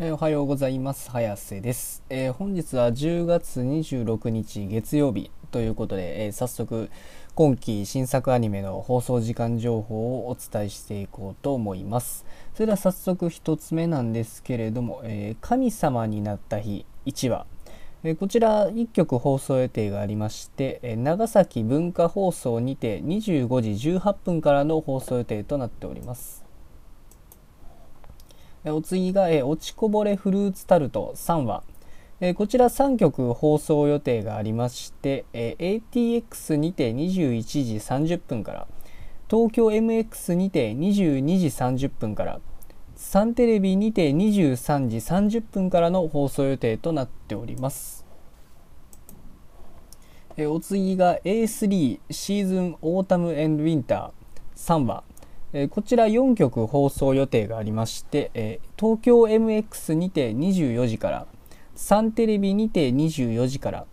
えーおはようございます。早瀬です、えー本日は10月26日月曜日ということで、えー早速今期新作アニメの放送時間情報をお伝えしていこうと思います。それでは早速一つ目なんですけれども「え神様になった日1話」えこちら1曲放送予定がありまして、え長崎文化放送にて25時18分からの放送予定となっております。お次が、え落ちこぼれフルーツタルト3話。えこちら3曲放送予定がありまして、え ATX にて21時30分から、東京 MX にて22時30分から、サンテレビにて23時30分からの放送予定となっております。えお次が A3 シーズンオータムウィンター3話。えーこちら4曲放送予定がありまして、えー東京 MX にて24時からサンテレビにて24時から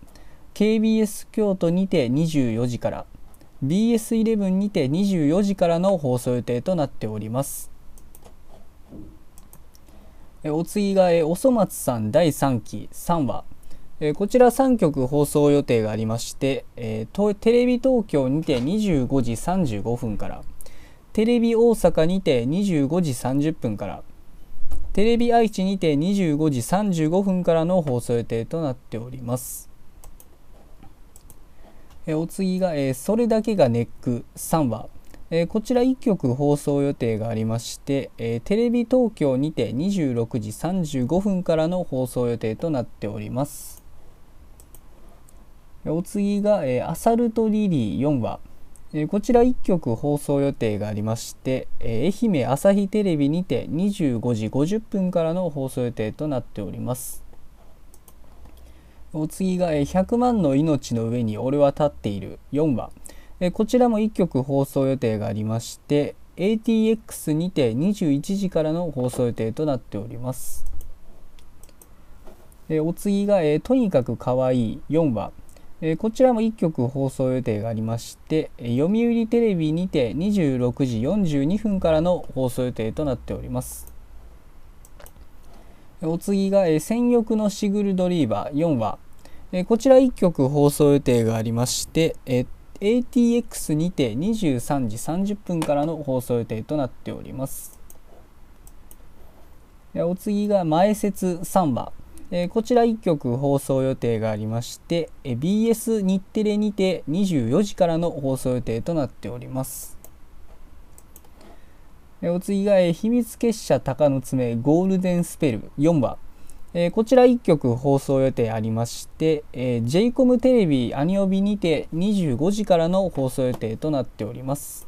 KBS 京都にて24時から BS11 にて24時からの放送予定となっております。えーお次が、えーおそ松さん第3期3話。えーこちら3曲放送予定がありまして、えーテレビ東京にて25時35分からテレビ大阪にて25時30分からテレビ愛知にて25時35分からの放送予定となっております。えお次が、えーそれだけがネック」3話、えーこちら1曲放送予定がありまして、えーテレビ東京にて26時35分からの放送予定となっております。えお次が、えーアサルトリリー」4話。えこちら1曲放送予定がありまして、えー愛媛朝日テレビにて25時50分からの放送予定となっております。お次が、え100万の命の上に俺は立っている4話、えこちらも1曲放送予定がありまして ATX にて21時からの放送予定となっております。お次が、えとにかくかわいい4話。えこちらも1曲放送予定がありまして、読売テレビにて26時42分からの放送予定となっております。お次が、え戦欲のシグルドリーバー4話。えこちら1曲放送予定がありまして、え ATX にて23時30分からの放送予定となっております。お次が前説3話。えーこちら1曲放送予定がありまして、えー BS 日テレにて24時からの放送予定となっております。えーお次が、えー秘密結社鷹の爪ゴールデンスペル4話。えーこちら1曲放送予定ありまして、えー、j コムテレビアニオビにて25時からの放送予定となっております。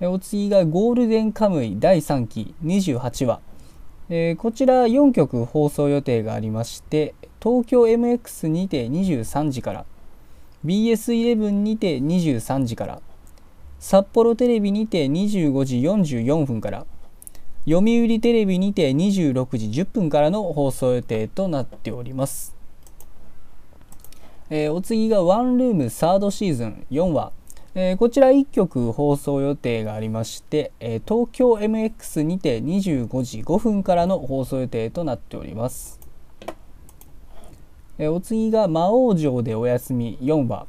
えーお次がゴールデンカムイ第3期28話。えーこちら4曲放送予定がありまして東京 MX にて23時から BS11 にて23時から札幌テレビにて25時44分から読売テレビにて26時10分からの放送予定となっております、えーお次がワンルームサードシーズン4話。えーこちら1曲放送予定がありまして、えー東京 MX にて25時5分からの放送予定となっております、えーお次が魔王城でお休み4話、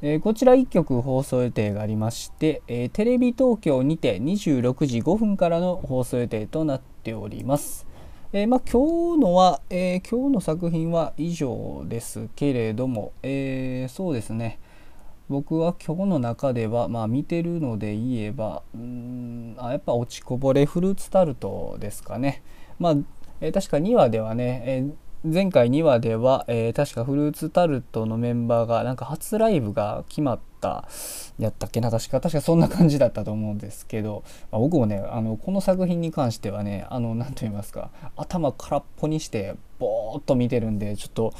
えーこちら1曲放送予定がありまして、えーテレビ東京にて26時5分からの放送予定となっております。えーまあ、今日のは、えー今日の作品は以上ですけれども、えーそうですね。僕は今日の中では、まあ、見てるので言えばうんあやっぱ落ちこぼれフルーツタルトですかね。まあえー確か2話ではね、えー前回2話では、えー確かフルーツタルトのメンバーがなんか初ライブが決まったやったっけな確か確かそんな感じだったと思うんですけど、まあ僕もねあのこの作品に関してはねあの何と言いますか頭空っぽにしてぼーっと見てるんでちょっと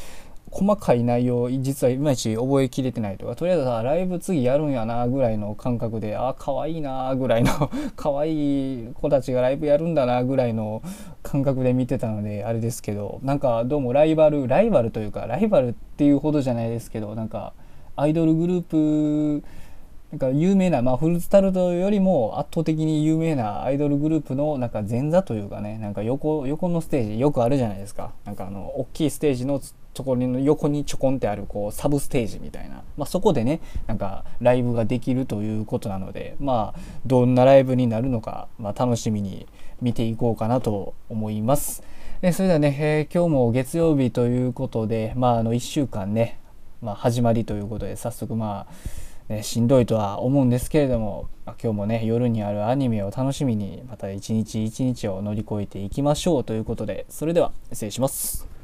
細かい内容実はいまいち覚えきれてないとかとりあえずさライブ次やるんやなぐらいの感覚であ可愛いなぐらいの 可愛い子たちがライブやるんだなぐらいの感覚で見てたのであれですけどなんかどうもライバルライバルというかライバルっていうほどじゃないですけどなんかアイドルグループなんか有名な、まあ、フルーツタルトよりも圧倒的に有名なアイドルグループのなんか前座というかねなんか横横のステージよくあるじゃないですか。なんかあの大きいステージのところの横にちょこんってあるこうサブステージみたいな、まあ、そこでねなんかライブができるということなのでまあどんなライブになるのか、まあ、楽しみに見ていこうかなと思います。えそれではね、えー、今日も月曜日ということで、まあ、あの1週間ね、まあ、始まりということで早速まあね、しんどいとは思うんですけれども、まあ、今日もね夜にあるアニメを楽しみにまた一日一日を乗り越えていきましょうということでそれでは失礼します。